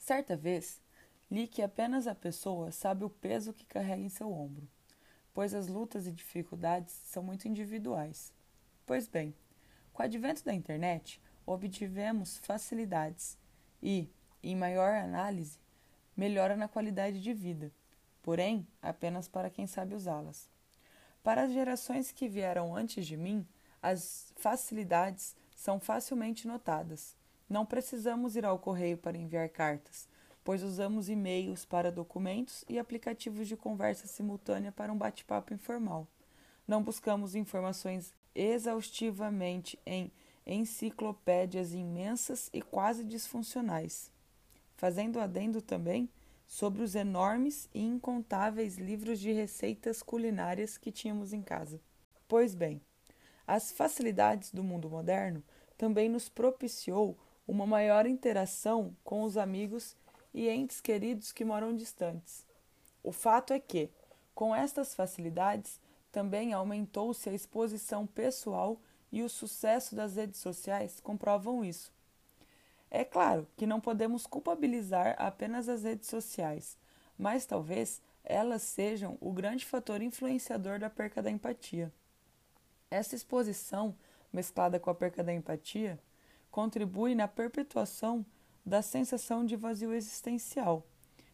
Certa vez, li que apenas a pessoa sabe o peso que carrega em seu ombro, pois as lutas e dificuldades são muito individuais. Pois bem, com o advento da internet, obtivemos facilidades e, em maior análise, melhora na qualidade de vida, porém apenas para quem sabe usá-las. Para as gerações que vieram antes de mim, as facilidades são facilmente notadas. Não precisamos ir ao correio para enviar cartas, pois usamos e-mails para documentos e aplicativos de conversa simultânea para um bate-papo informal. Não buscamos informações exaustivamente em enciclopédias imensas e quase disfuncionais. Fazendo adendo também sobre os enormes e incontáveis livros de receitas culinárias que tínhamos em casa. Pois bem, as facilidades do mundo moderno também nos propiciou uma maior interação com os amigos e entes queridos que moram distantes. O fato é que, com estas facilidades, também aumentou-se a exposição pessoal e o sucesso das redes sociais comprovam isso. É claro que não podemos culpabilizar apenas as redes sociais, mas talvez elas sejam o grande fator influenciador da perca da empatia. Essa exposição, mesclada com a perca da empatia, contribui na perpetuação da sensação de vazio existencial,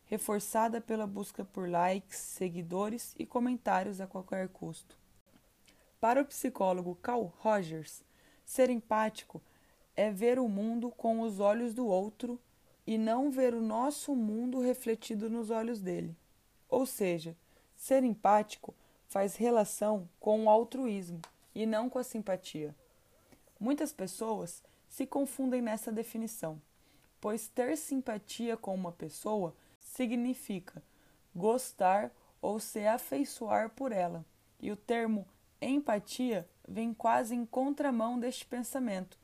reforçada pela busca por likes, seguidores e comentários a qualquer custo. Para o psicólogo Carl Rogers, ser empático é ver o mundo com os olhos do outro e não ver o nosso mundo refletido nos olhos dele. Ou seja, ser empático faz relação com o altruísmo e não com a simpatia. Muitas pessoas se confundem nessa definição, pois ter simpatia com uma pessoa significa gostar ou se afeiçoar por ela, e o termo empatia vem quase em contramão deste pensamento,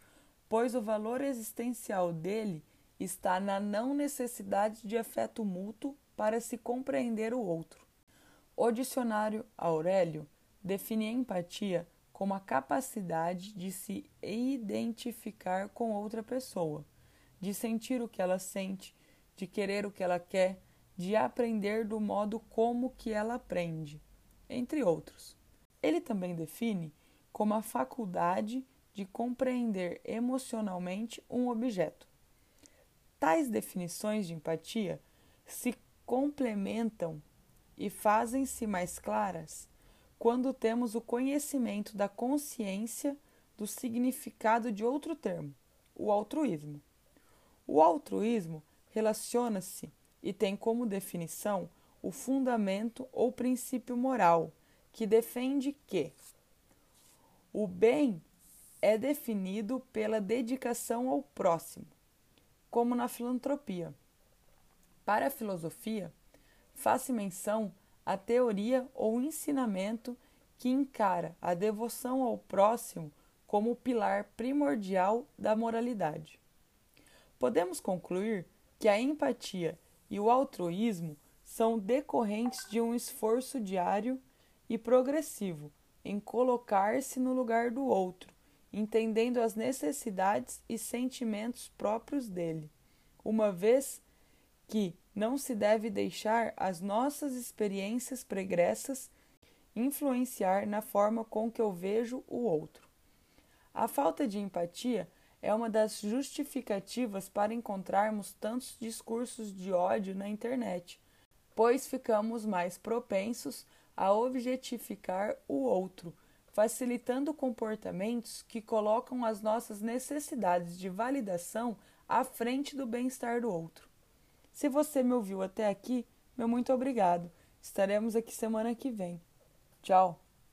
pois o valor existencial dele está na não necessidade de afeto mútuo para se compreender o outro. O dicionário Aurélio define empatia como a capacidade de se identificar com outra pessoa, de sentir o que ela sente, de querer o que ela quer, de aprender do modo como que ela aprende, entre outros. Ele também define como a faculdade de compreender emocionalmente um objeto. Tais definições de empatia se complementam e fazem-se mais claras quando temos o conhecimento da consciência do significado de outro termo, o altruísmo. O altruísmo relaciona-se e tem como definição o fundamento ou princípio moral que defende que o bem é definido pela dedicação ao próximo, como na filantropia. Para a filosofia, faz-se menção a teoria ou ensinamento que encara a devoção ao próximo como o pilar primordial da moralidade. Podemos concluir que a empatia e o altruísmo são decorrentes de um esforço diário e progressivo em colocar-se no lugar do outro, entendendo as necessidades e sentimentos próprios dele, uma vez que não se deve deixar as nossas experiências pregressas influenciar na forma com que eu vejo o outro. A falta de empatia é uma das justificativas para encontrarmos tantos discursos de ódio na internet, pois ficamos mais propensos a objetificar o outro, facilitando comportamentos que colocam as nossas necessidades de validação à frente do bem-estar do outro. Se você me ouviu até aqui, meu muito obrigado. Estaremos aqui semana que vem. Tchau!